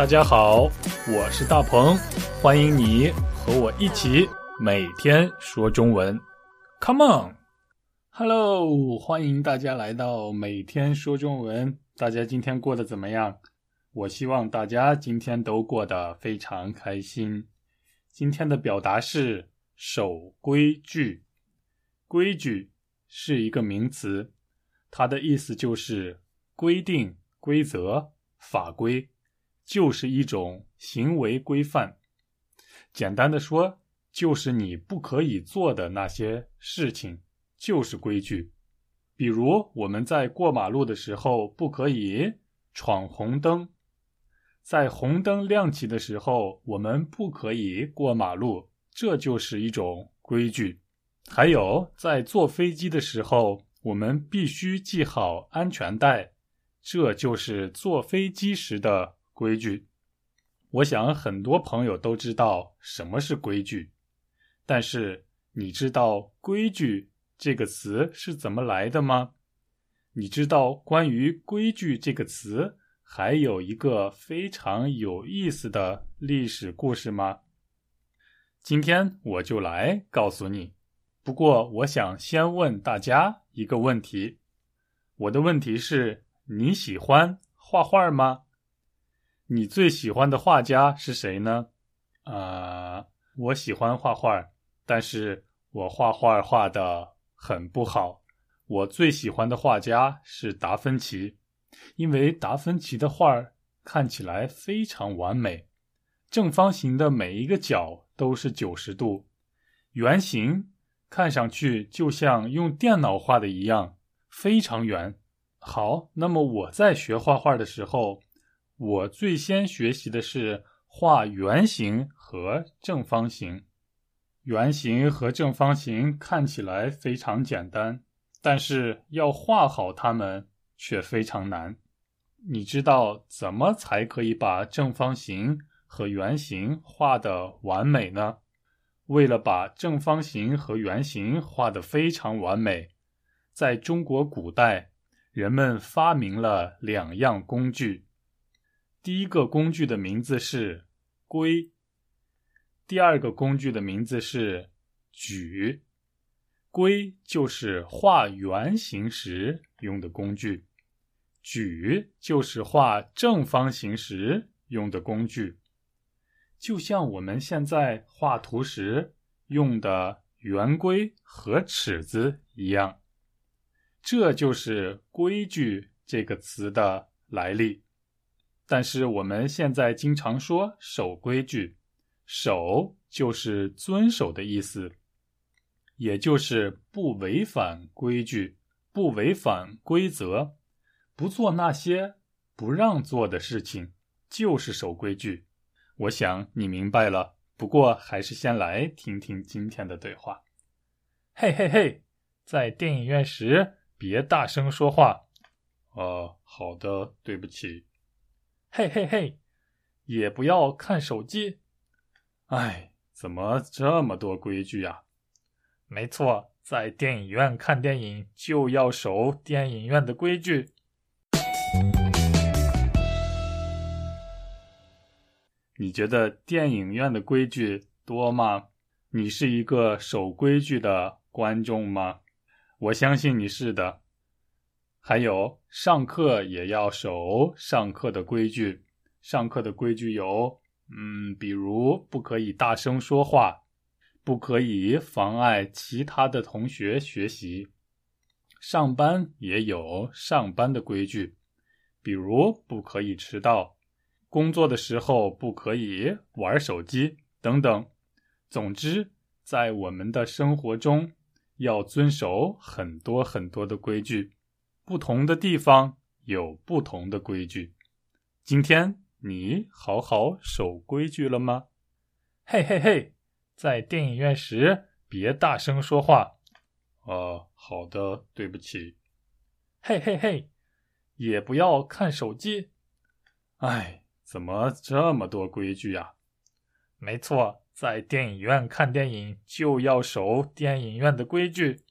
大家好，我是大鹏，欢迎你和我一起每天说中文。Come on，Hello，欢迎大家来到每天说中文。大家今天过得怎么样？我希望大家今天都过得非常开心。今天的表达是守规矩，规矩是一个名词，它的意思就是规定、规则、法规。就是一种行为规范，简单的说，就是你不可以做的那些事情，就是规矩。比如我们在过马路的时候，不可以闯红灯；在红灯亮起的时候，我们不可以过马路，这就是一种规矩。还有，在坐飞机的时候，我们必须系好安全带，这就是坐飞机时的。规矩，我想很多朋友都知道什么是规矩，但是你知道“规矩”这个词是怎么来的吗？你知道关于“规矩”这个词还有一个非常有意思的历史故事吗？今天我就来告诉你。不过，我想先问大家一个问题。我的问题是：你喜欢画画吗？你最喜欢的画家是谁呢？啊，我喜欢画画，但是我画画画的很不好。我最喜欢的画家是达芬奇，因为达芬奇的画看起来非常完美，正方形的每一个角都是九十度，圆形看上去就像用电脑画的一样，非常圆。好，那么我在学画画的时候。我最先学习的是画圆形和正方形。圆形和正方形看起来非常简单，但是要画好它们却非常难。你知道怎么才可以把正方形和圆形画的完美呢？为了把正方形和圆形画得非常完美，在中国古代，人们发明了两样工具。第一个工具的名字是规，第二个工具的名字是矩。规就是画圆形时用的工具，矩就是画正方形时用的工具。就像我们现在画图时用的圆规和尺子一样，这就是“规矩”这个词的来历。但是我们现在经常说守规矩，守就是遵守的意思，也就是不违反规矩、不违反规则、不做那些不让做的事情，就是守规矩。我想你明白了。不过还是先来听听今天的对话。嘿嘿嘿，在电影院时别大声说话。哦，好的，对不起。嘿嘿嘿，也不要看手机。哎，怎么这么多规矩呀？没错，在电影院看电影就要守电影院的规矩。你觉得电影院的规矩多吗？你是一个守规矩的观众吗？我相信你是的。还有上课也要守上课的规矩。上课的规矩有，嗯，比如不可以大声说话，不可以妨碍其他的同学学习。上班也有上班的规矩，比如不可以迟到，工作的时候不可以玩手机等等。总之，在我们的生活中要遵守很多很多的规矩。不同的地方有不同的规矩。今天你好好守规矩了吗？嘿嘿嘿，在电影院时别大声说话。哦，好的，对不起。嘿嘿嘿，也不要看手机。哎，怎么这么多规矩呀？没错，在电影院看电影就要守电影院的规矩。